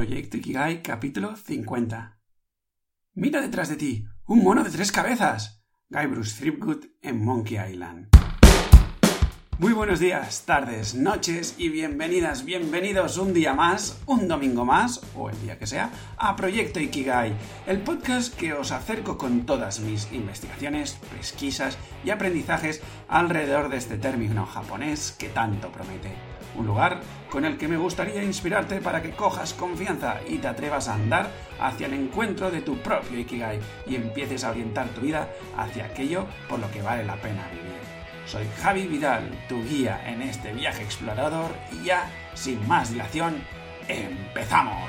Proyecto Ikigai capítulo 50. Mira detrás de ti, un mono de tres cabezas. Guy Bruce Threepwood en Monkey Island. Muy buenos días, tardes, noches y bienvenidas, bienvenidos un día más, un domingo más, o el día que sea, a Proyecto Ikigai, el podcast que os acerco con todas mis investigaciones, pesquisas y aprendizajes alrededor de este término japonés que tanto promete un lugar con el que me gustaría inspirarte para que cojas confianza y te atrevas a andar hacia el encuentro de tu propio Ikigai y empieces a orientar tu vida hacia aquello por lo que vale la pena vivir. Soy Javi Vidal, tu guía en este viaje explorador y ya, sin más dilación, empezamos.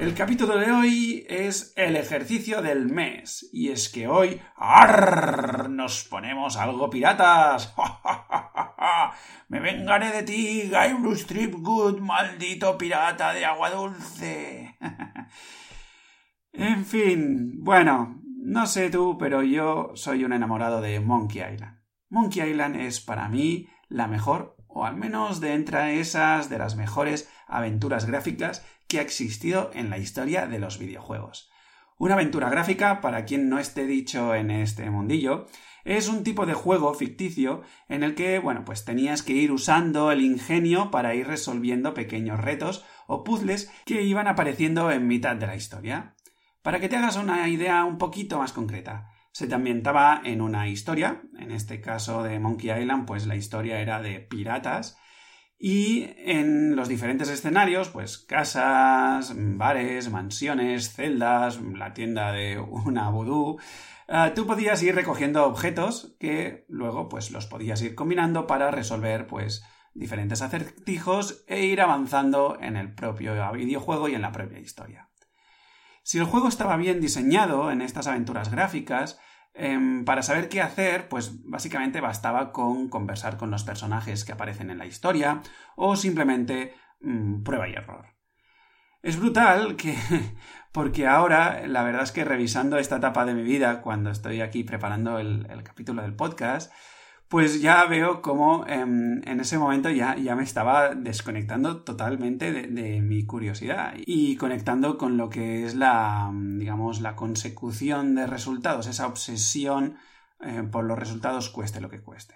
El capítulo de hoy es el ejercicio del mes. Y es que hoy ¡arr! nos ponemos algo piratas. Me vengaré de ti, Guy Bruce Tripgood, maldito pirata de agua dulce. en fin, bueno, no sé tú, pero yo soy un enamorado de Monkey Island. Monkey Island es para mí la mejor, o al menos de entre esas de las mejores aventuras gráficas que ha existido en la historia de los videojuegos. Una aventura gráfica, para quien no esté dicho en este mundillo, es un tipo de juego ficticio en el que, bueno, pues tenías que ir usando el ingenio para ir resolviendo pequeños retos o puzzles que iban apareciendo en mitad de la historia. Para que te hagas una idea un poquito más concreta, se te ambientaba en una historia, en este caso de Monkey Island, pues la historia era de piratas, y en los diferentes escenarios, pues casas, bares, mansiones, celdas, la tienda de una vudú, eh, tú podías ir recogiendo objetos que luego pues los podías ir combinando para resolver pues diferentes acertijos e ir avanzando en el propio videojuego y en la propia historia. Si el juego estaba bien diseñado en estas aventuras gráficas, Em, para saber qué hacer, pues básicamente bastaba con conversar con los personajes que aparecen en la historia o simplemente mm, prueba y error. Es brutal que, porque ahora la verdad es que revisando esta etapa de mi vida, cuando estoy aquí preparando el capítulo del podcast, pues ya veo cómo em, en ese momento ya, ya, me estaba desconectando totalmente de, mi curiosidad y conectando con lo que es la, digamos, la consecución de resultados, esa obsesión eh, por los resultados cueste lo que cueste.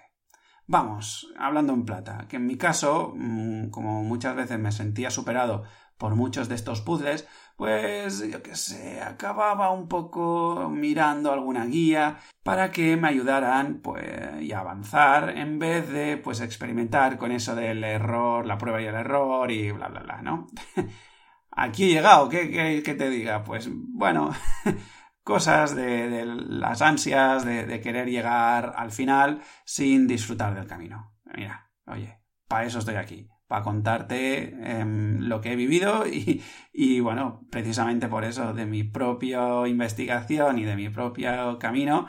Vamos, hablando en plata, que en mi caso, mm, como muchas veces me sentía superado por muchos de estos puzzles, pues yo qué sé, acababa un poco mirando alguna guía para que me ayudaran pues y avanzar en vez de pues experimentar con eso del error, la prueba y el error y bla bla bla, ¿no? Aquí he llegado, ¿qué, te diga? Pues bueno, cosas de, las ansias de, de querer llegar al final sin disfrutar del camino. Mira, oye, para eso estoy aquí para contarte em, lo que he vivido y, bueno, precisamente por eso, de mi propia investigación y de mi propio camino,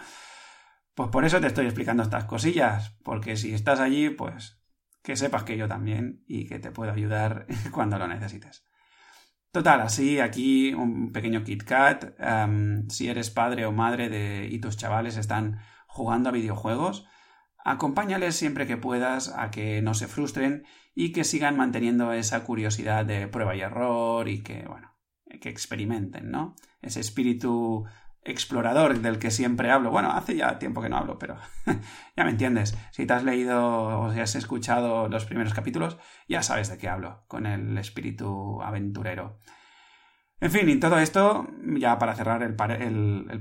pues por eso te estoy explicando estas cosillas, porque si estás allí, pues que sepas que yo también y que te puedo ayudar cuando lo necesites. Total, así aquí un pequeño KitKat. Em, si eres padre o madre de, y tus chavales están jugando a videojuegos, Acompáñales siempre que puedas a que no se frustren y que sigan manteniendo esa curiosidad de prueba y error y que, bueno, que experimenten, ¿no? Ese espíritu explorador del que siempre hablo. Bueno, hace ya tiempo que no hablo, pero ya me entiendes. Si te has leído o si has escuchado los primeros capítulos, ya sabes de qué hablo, con el espíritu aventurero. En fin, y todo esto, ya para cerrar el,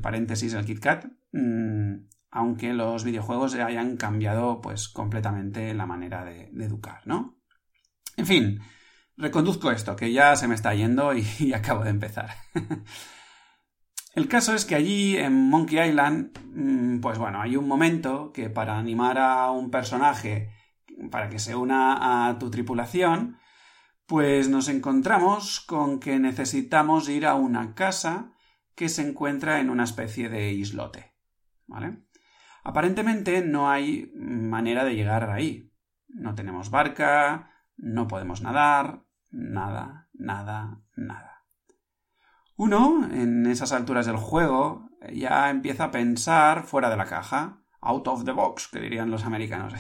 paréntesis, el KitKat, mmm, aunque los videojuegos hayan cambiado pues completamente la manera de, educar, ¿no? En fin, reconduzco esto, que ya se me está yendo y, acabo de empezar. El caso es que allí en Monkey Island, mm, pues bueno, hay un momento que para animar a un personaje para que se una a tu tripulación, pues nos encontramos con que necesitamos ir a una casa que se encuentra en una especie de islote. ¿Vale? Aparentemente no hay manera de llegar ahí. No tenemos barca, no podemos nadar, nada, nada, nada. Uno, en esas alturas del juego, ya empieza a pensar fuera de la caja, out of the box, que dirían los americanos.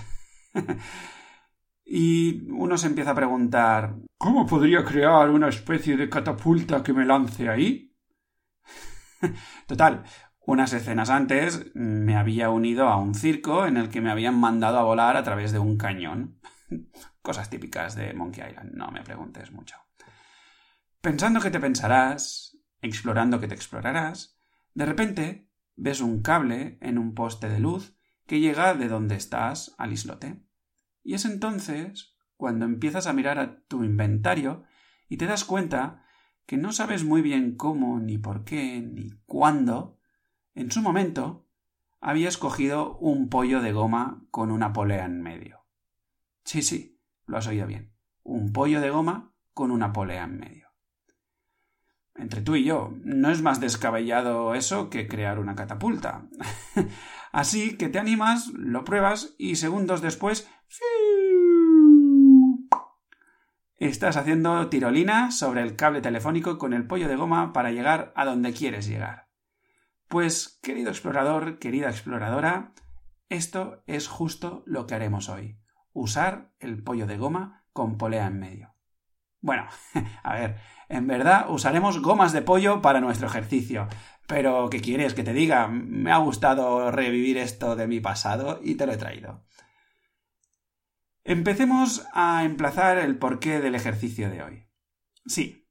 Y uno se empieza a preguntar ¿Cómo podría crear una especie de catapulta que me lance ahí? Total, unas escenas antes me había unido a un circo en el que me habían mandado a volar a través de un cañón. Cosas típicas de Monkey Island, no me preguntes mucho. Pensando que te pensarás, explorando que te explorarás, de repente ves un cable en un poste de luz que llega de donde estás al islote. Y es entonces cuando empiezas a mirar a tu inventario y te das cuenta que no sabes muy bien cómo, ni por qué, ni cuándo, en su momento habías cogido un pollo de goma con una polea en medio. Sí, sí, lo has oído bien. Un pollo de goma con una polea en medio. Entre tú y yo, no es más descabellado eso que crear una catapulta. Así que te animas, lo pruebas y segundos después Estás haciendo tirolina sobre el cable telefónico con el pollo de goma para llegar a donde quieres llegar. Pues, querido explorador, querida exploradora, esto es justo lo que haremos hoy. Usar el pollo de goma con polea en medio. Bueno, a ver, en verdad usaremos gomas de pollo para nuestro ejercicio. Pero, ¿qué quieres que te diga? Me ha gustado revivir esto de mi pasado y te lo he traído. Empecemos a emplazar el porqué del ejercicio de hoy. Sí,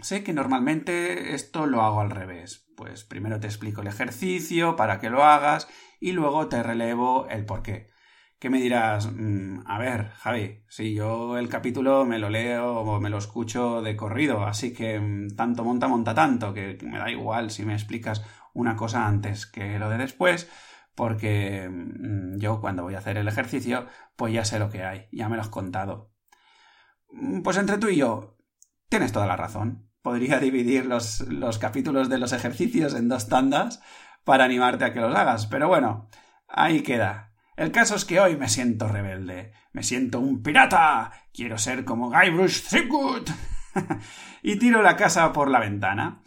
sé que normalmente esto lo hago al revés. Pues primero te explico el ejercicio para que lo hagas y luego te relevo el porqué. ¿Qué me dirás? Mm, a ver, Javi, si yo el capítulo me lo leo o me lo escucho de corrido, así que mm, tanto monta, monta tanto, que me da igual si me explicas una cosa antes que lo de después, porque mm, yo cuando voy a hacer el ejercicio, pues ya sé lo que hay, ya me lo has contado. Pues entre tú y yo, tienes toda la razón. Podría dividir los, los capítulos de los ejercicios en dos tandas para animarte a que los hagas, pero bueno, ahí queda. El caso es que hoy me siento rebelde, me siento un pirata, quiero ser como Guybrush Threepwood y tiro la casa por la ventana.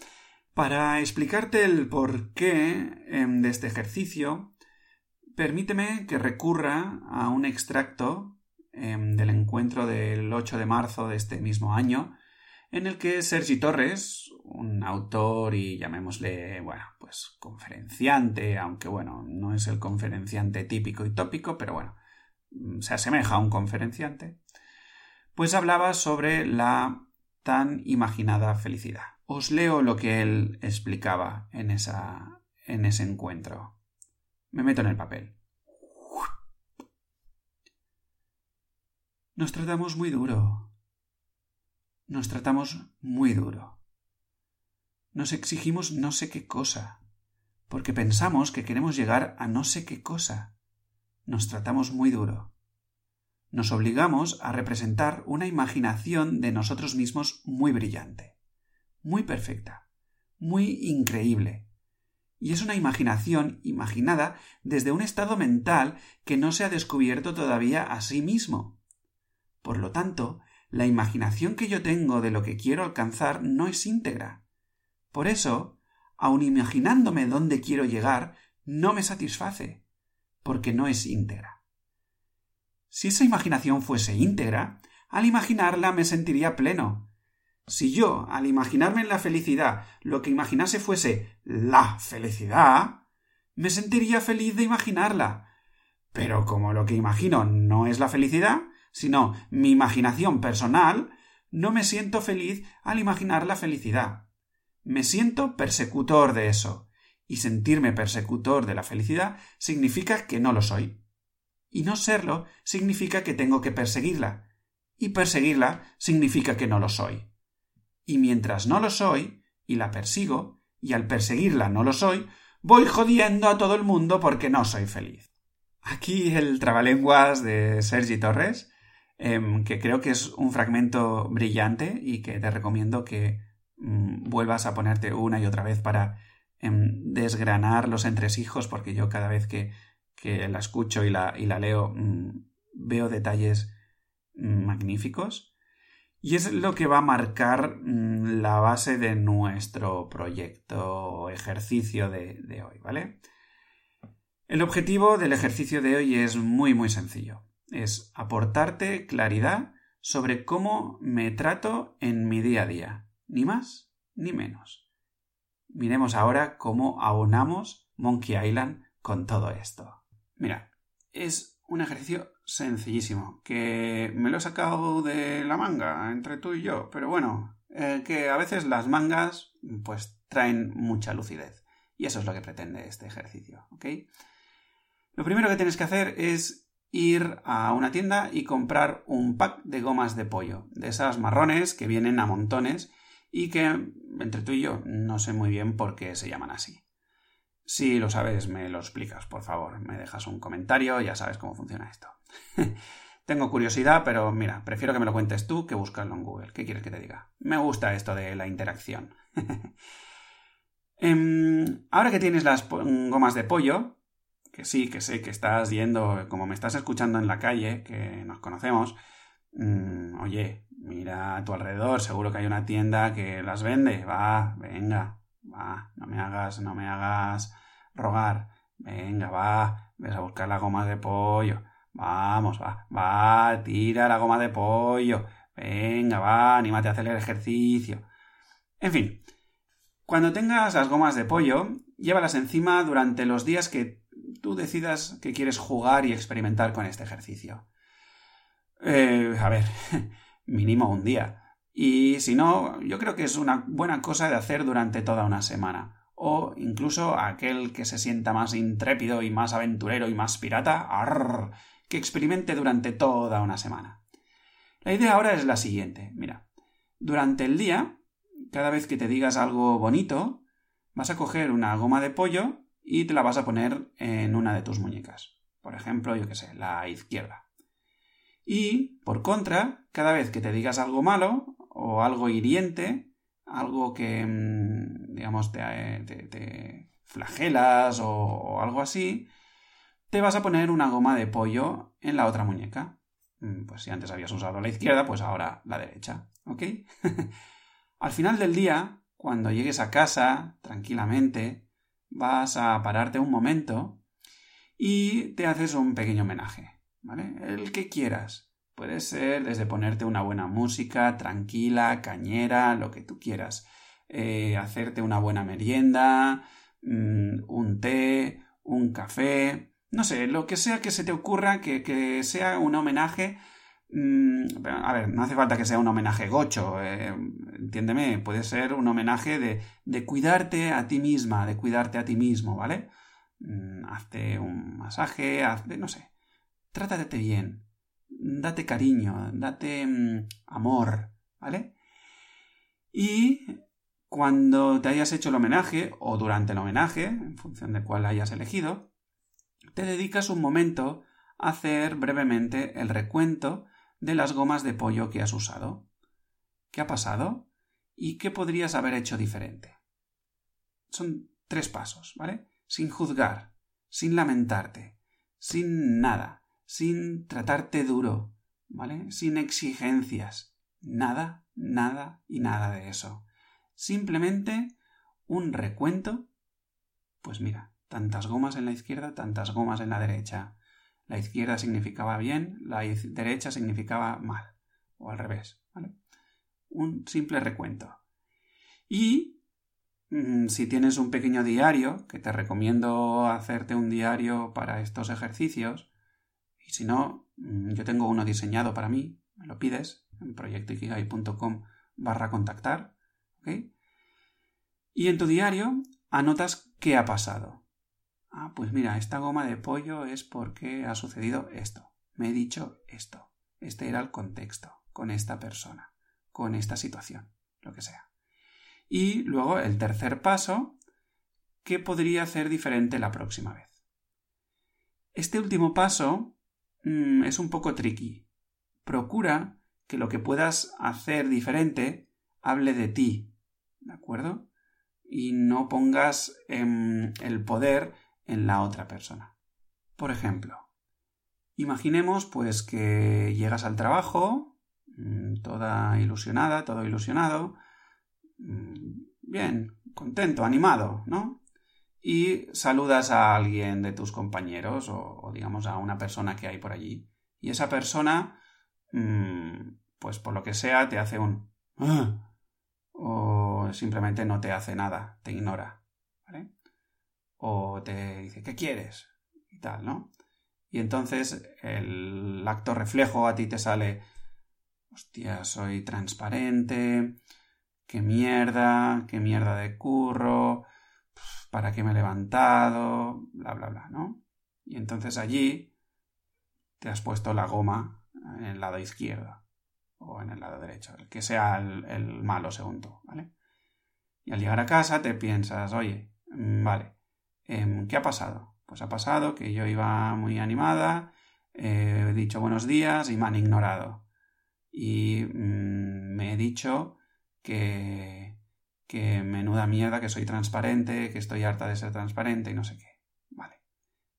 Para explicarte el porqué em, de este ejercicio, Permíteme que recurra a un extracto em, del encuentro del 8 de marzo de este mismo año, en el que Sergi Torres, un autor y llamémosle, bueno, pues conferenciante, aunque bueno, no es el conferenciante típico y tópico, pero bueno, mm, se asemeja a un conferenciante, pues hablaba sobre la tan imaginada felicidad. Os leo lo que él explicaba en, esa, en ese encuentro. Me meto en el papel. Nos tratamos muy duro. Nos tratamos muy duro. Nos exigimos no sé qué cosa, porque pensamos que queremos llegar a no sé qué cosa. Nos tratamos muy duro. Nos obligamos a representar una imaginación de nosotros mismos muy brillante, muy perfecta, muy increíble, y es una imaginación imaginada desde un estado mental que no se ha descubierto todavía a sí mismo. Por lo tanto, la imaginación que yo tengo de lo que quiero alcanzar no es íntegra. Por eso, aun imaginándome dónde quiero llegar, no me satisface, porque no es íntegra. Si esa imaginación fuese íntegra, al imaginarla me sentiría pleno, si yo, al imaginarme en la felicidad, lo que imaginase fuese la felicidad, me sentiría feliz de imaginarla. Pero como lo que imagino no es la felicidad, sino mi imaginación personal, no me siento feliz al imaginar la felicidad. Me siento persecutor de eso. Y sentirme persecutor de la felicidad significa que no lo soy. Y no serlo significa que tengo que perseguirla. Y perseguirla significa que no lo soy y mientras no lo soy, y la persigo, y al perseguirla no lo soy, voy jodiendo a todo el mundo porque no soy feliz. Aquí el trabalenguas de Sergi Torres, em, que creo que es un fragmento brillante y que te recomiendo que mm, vuelvas a ponerte una y otra vez para em, desgranar los entresijos, porque yo cada vez que, la escucho y la, y la leo mm, veo detalles mm, magníficos. Y es lo que va a marcar la base de nuestro proyecto o ejercicio de, de hoy, ¿vale? El objetivo del ejercicio de hoy es muy muy sencillo. Es aportarte claridad sobre cómo me trato en mi día a día, ni más ni menos. Miremos ahora cómo aunamos Monkey Island con todo esto. Mira, es un ejercicio sencillísimo, que me lo he sacado de la manga entre tú y yo, pero bueno, eh, que a veces las mangas pues traen mucha lucidez. Y eso es lo que pretende este ejercicio, ¿ok? Lo primero que tienes que hacer es ir a una tienda y comprar un pack de gomas de pollo, de esas marrones que vienen a montones y que, entre tú y yo, no sé muy bien por qué se llaman así. Si lo sabes, me lo explicas, por favor. Me dejas un comentario, ya sabes cómo funciona esto. Tengo curiosidad, pero mira, prefiero que me lo cuentes tú que buscarlo en Google. ¿Qué quieres que te diga? Me gusta esto de la interacción. Em, ahora que tienes las gomas de pollo, que sí, que sé que estás yendo, como me estás escuchando en la calle, que nos conocemos, mm, oye, mira a tu alrededor, seguro que hay una tienda que las vende, va, venga, va, no me hagas, no me hagas rogar, venga, va, ves a buscar las gomas de pollo, vamos, va, va, tira la goma de pollo, venga, va, anímate a hacer el ejercicio. En fin, cuando tengas las gomas de pollo, llévalas encima durante los días que tú decidas que quieres jugar y experimentar con este ejercicio. Eh, a ver, mínimo un día. Y si no, yo creo que es una buena cosa de hacer durante toda una semana. O incluso aquel que se sienta más intrépido y más aventurero y más pirata, que experimente durante toda una semana. La idea ahora es la siguiente. Mira, durante el día, cada vez que te digas algo bonito, vas a coger una goma de pollo y te la vas a poner en una de tus muñecas. Por ejemplo, yo qué sé, la izquierda. Y, por contra, cada vez que te digas algo malo o algo hiriente, algo que, mm, digamos, te, te, flagelas o, algo así, te vas a poner una goma de pollo en la otra muñeca. Mm, pues si antes habías usado la izquierda, pues ahora la derecha. ¿Ok? Al final del día, cuando llegues a casa, tranquilamente, vas a pararte un momento y te haces un pequeño homenaje, ¿vale? El que quieras. Puede ser desde ponerte una buena música, tranquila, cañera, lo que tú quieras. Eh, hacerte una buena merienda, mm, un té, un café, no sé, lo que sea que se te ocurra, que, que sea un homenaje a ver, no hace falta que sea un homenaje gocho, eh, entiéndeme, puede ser un homenaje de, de, cuidarte a ti misma, de cuidarte a ti mismo, ¿vale? Mm, hazte un masaje, hazte, no sé, trátate bien, date cariño, date mm, amor, ¿vale? Y cuando te hayas hecho el homenaje, o durante el homenaje, en función de cuál hayas elegido, te dedicas un momento a hacer brevemente el recuento de las gomas de pollo que has usado. ¿Qué ha pasado? ¿Y qué podrías haber hecho diferente? Son tres pasos, ¿vale? Sin juzgar, sin lamentarte, sin nada, sin tratarte duro, ¿vale? Sin exigencias. Nada, nada y nada de eso. Simplemente un recuento. Pues mira, tantas gomas en la izquierda, tantas gomas en la derecha. La izquierda significaba bien, la derecha significaba mal, o al revés. Un simple recuento. Y mm, si tienes un pequeño diario, que te recomiendo hacerte un diario para estos ejercicios, y si no, mm, yo tengo uno diseñado para mí, me lo pides en proyectoikigai.com barra contactar, Y en tu diario anotas qué ha pasado. Ah, pues mira, esta goma de pollo es porque ha sucedido esto. Me he dicho esto. Este era el contexto, con esta persona, con esta situación, lo que sea. Y luego el tercer paso, ¿qué podría hacer diferente la próxima vez? Este último paso mm, es un poco tricky. Procura que lo que puedas hacer diferente hable de ti, ¿de acuerdo? Y no pongas em, el poder en la otra persona. Por ejemplo, imaginemos pues que llegas al trabajo, mm, toda ilusionada, todo ilusionado, mm, bien, contento, animado, ¿no? Y saludas a alguien de tus compañeros o, digamos a una persona que hay por allí Y esa persona, mm, pues por lo que sea, te hace un... "Ah", o simplemente no te hace nada, te ignora. ¿Vale? O te dice, ¿qué quieres? Y tal, ¿no? Y entonces el acto reflejo a ti te sale, hostia, soy transparente, qué mierda, qué mierda de curro, para qué me he levantado, bla, bla, bla, ¿no? Y entonces allí te has puesto la goma en el lado izquierdo o en el lado derecho, el que sea el, el malo según tú, ¿vale? Y al llegar a casa te piensas, oye, mm, vale, em, ¿qué ha pasado? Pues ha pasado que yo iba muy animada, eh, he dicho buenos días y me han ignorado. Y mm, me he dicho que, que menuda mierda, que soy transparente, que estoy harta de ser transparente y no sé qué. Vale.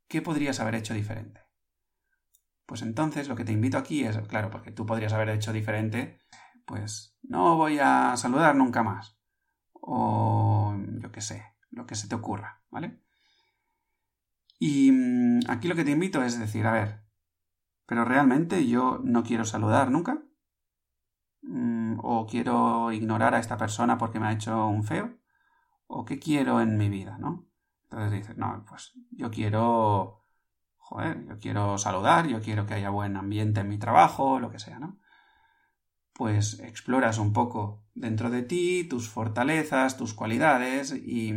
¿Qué podrías haber hecho diferente? Pues entonces lo que te invito aquí es, claro, porque tú podrías haber hecho diferente, pues no voy a saludar nunca más. O yo qué sé, lo que se te ocurra, ¿vale? Y mm, aquí lo que te invito es decir, a ver, pero realmente yo no quiero saludar nunca. Mm, o quiero ignorar a esta persona porque me ha hecho un feo. O qué quiero en mi vida, ¿no? Entonces dices, no, pues yo quiero, joder, yo quiero saludar, yo quiero que haya buen ambiente en mi trabajo, lo que sea, ¿no? Pues exploras un poco dentro de ti tus fortalezas, tus cualidades y,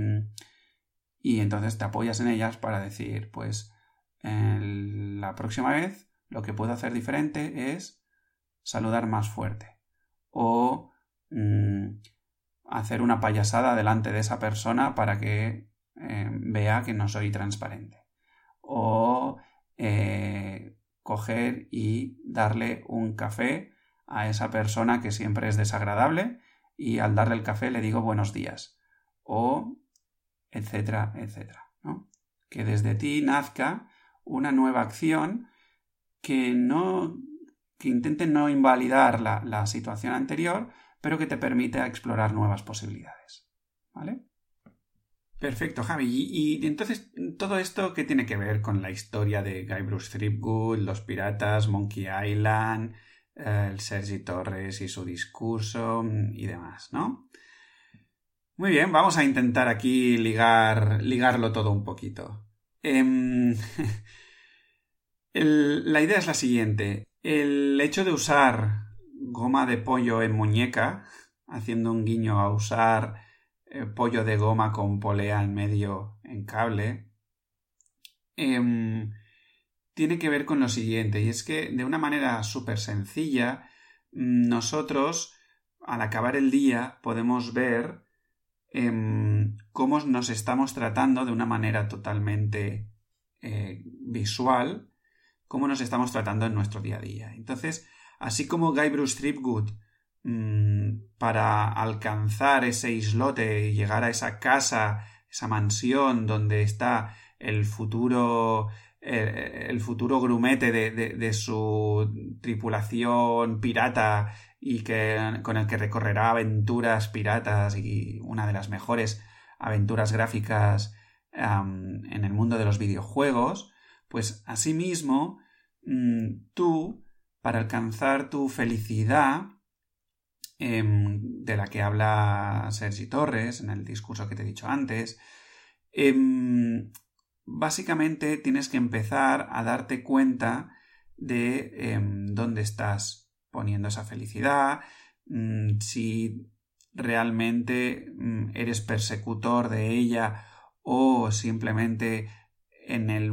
y entonces te apoyas en ellas para decir, pues la próxima vez lo que puedo hacer diferente es saludar más fuerte o mmm, hacer una payasada delante de esa persona para que eh, vea que no soy transparente o eh, coger y darle un café a esa persona que siempre es desagradable y al darle el café le digo buenos días o etcétera, etcétera. ¿no? Que desde ti nazca una nueva acción que no que intente no invalidar la, la situación anterior, pero que te permita explorar nuevas posibilidades. ¿Vale? Perfecto, Javi. Y, entonces, ¿todo esto qué tiene que ver con la historia de Guy Bruce Threepwood, los piratas, Monkey Island, eh, el Sergi Torres y su discurso y demás, ¿no? Muy bien, vamos a intentar aquí ligar, ligarlo todo un poquito. El, la idea es la siguiente. El hecho de usar goma de pollo en muñeca, haciendo un guiño a usar eh, pollo de goma con polea en medio en cable, eh, tiene que ver con lo siguiente, y es que de una manera súper sencilla, nosotros, al acabar el día, podemos ver eh, cómo nos estamos tratando de una manera totalmente eh, visual, cómo nos estamos tratando en nuestro día a día. Entonces, así como Guy Bruce Threepwood, mmm, para alcanzar ese islote y llegar a esa casa, esa mansión donde está el futuro el, futuro grumete de, su tripulación pirata y que, con el que recorrerá aventuras piratas y una de las mejores aventuras gráficas en el mundo de los videojuegos, pues asimismo mmm, tú, para alcanzar tu felicidad, eh, de la que habla Sergi Torres en el discurso que te he dicho antes, eh, básicamente tienes que empezar a darte cuenta de eh, dónde estás poniendo esa felicidad, mmm, si realmente mmm, eres persecutor de ella o simplemente en el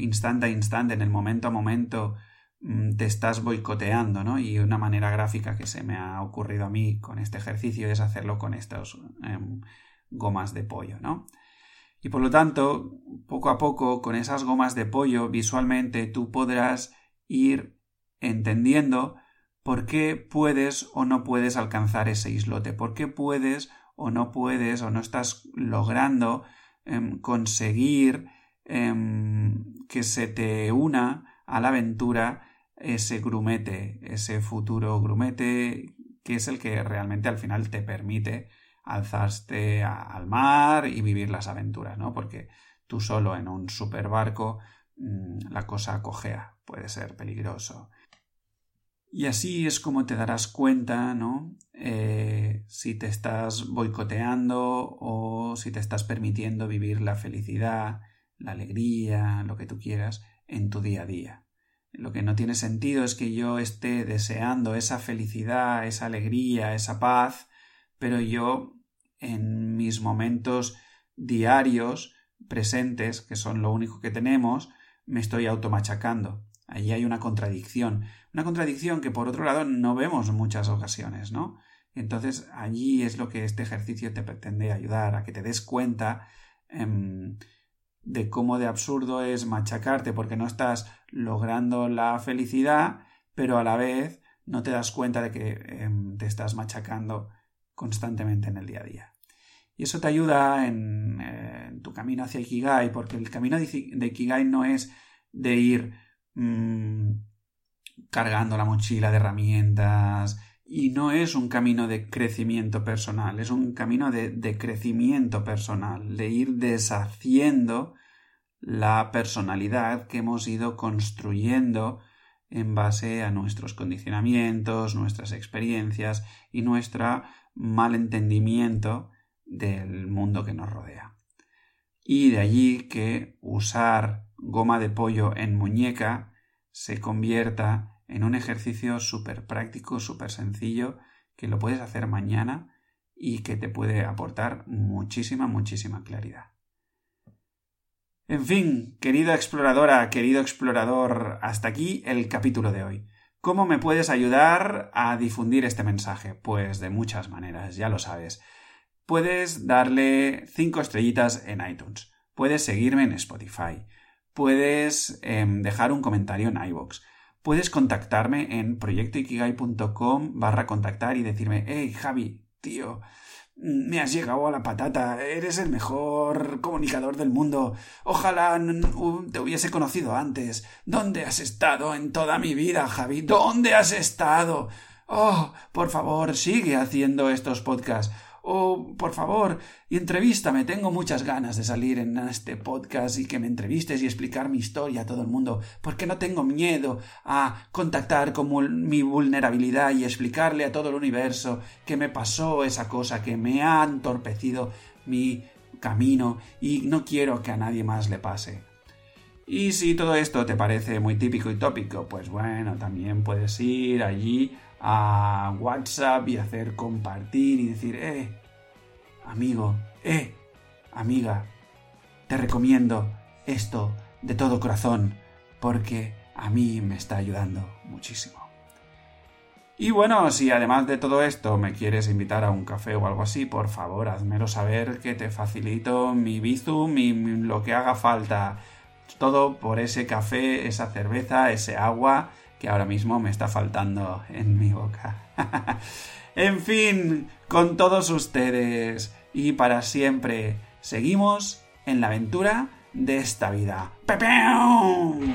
instante a instante, en el momento a momento, mmm, te estás boicoteando, ¿no? Y una manera gráfica que se me ha ocurrido a mí con este ejercicio es hacerlo con estas em, gomas de pollo, ¿no? Y por lo tanto, poco a poco, con esas gomas de pollo, visualmente tú podrás ir entendiendo por qué puedes o no puedes alcanzar ese islote, por qué puedes o no puedes o no estás logrando eh, conseguir eh, que se te una a la aventura ese grumete, ese futuro grumete que es el que realmente al final te permite alzaste al mar y vivir las aventuras, ¿no? Porque tú solo en un super barco mm, la cosa cojea, puede ser peligroso. Y así es como te darás cuenta, ¿no? Eh, si te estás boicoteando o si te estás permitiendo vivir la felicidad, la alegría, lo que tú quieras, en tu día a día. Lo que no tiene sentido es que yo esté deseando esa felicidad, esa alegría, esa paz, pero yo en mis momentos diarios presentes, que son lo único que tenemos, me estoy automachacando. Allí hay una contradicción. Una contradicción que por otro lado no vemos en muchas ocasiones, ¿no? Entonces allí es lo que este ejercicio te pretende ayudar, a que te des cuenta em, de cómo de absurdo es machacarte porque no estás logrando la felicidad, pero a la vez no te das cuenta de que em, te estás machacando constantemente en el día a día. Y eso te ayuda en, tu camino hacia Ikigai, porque el camino de Ikigai no es de ir mm, cargando la mochila de herramientas, y no es un camino de crecimiento personal, es un camino de, de crecimiento personal, de ir deshaciendo la personalidad que hemos ido construyendo en base a nuestros condicionamientos, nuestras experiencias y nuestro malentendimiento del mundo que nos rodea. Y de allí que usar goma de pollo en muñeca se convierta en un ejercicio súper práctico, súper sencillo, que lo puedes hacer mañana y que te puede aportar muchísima, muchísima claridad. En fin, querida exploradora, querido explorador, hasta aquí el capítulo de hoy. ¿Cómo me puedes ayudar a difundir este mensaje? Pues de muchas maneras, ya lo sabes. Puedes darle cinco estrellitas en iTunes. Puedes seguirme en Spotify. Puedes em, dejar un comentario en iVoox puedes contactarme en proyectoikigai.com barra contactar y decirme, hey Javi, tío, me has llegado a la patata, eres el mejor comunicador del mundo. Ojalá te hubiese conocido antes. ¿Dónde has estado en toda mi vida, Javi? ¿Dónde has estado? Oh, por favor, sigue haciendo estos podcasts. Oh, por favor, entrevístame. Tengo muchas ganas de salir en este podcast y que me entrevistes y explicar mi historia a todo el mundo, porque no tengo miedo a contactar con mi vulnerabilidad y explicarle a todo el universo que me pasó esa cosa, que me ha entorpecido mi camino y no quiero que a nadie más le pase. Y si todo esto te parece muy típico y tópico, pues bueno, también puedes ir allí a WhatsApp y hacer compartir y decir, eh, amigo, eh, amiga, te recomiendo esto de todo corazón porque a mí me está ayudando muchísimo. Y bueno, si además de todo esto me quieres invitar a un café o algo así, por favor, házmelo saber que te facilito mi bizum y lo que haga falta. Todo por ese café, esa cerveza, ese agua que ahora mismo me está faltando en mi boca. en fin, con todos ustedes y para siempre. Seguimos en la aventura de esta vida. ¡Pepeón!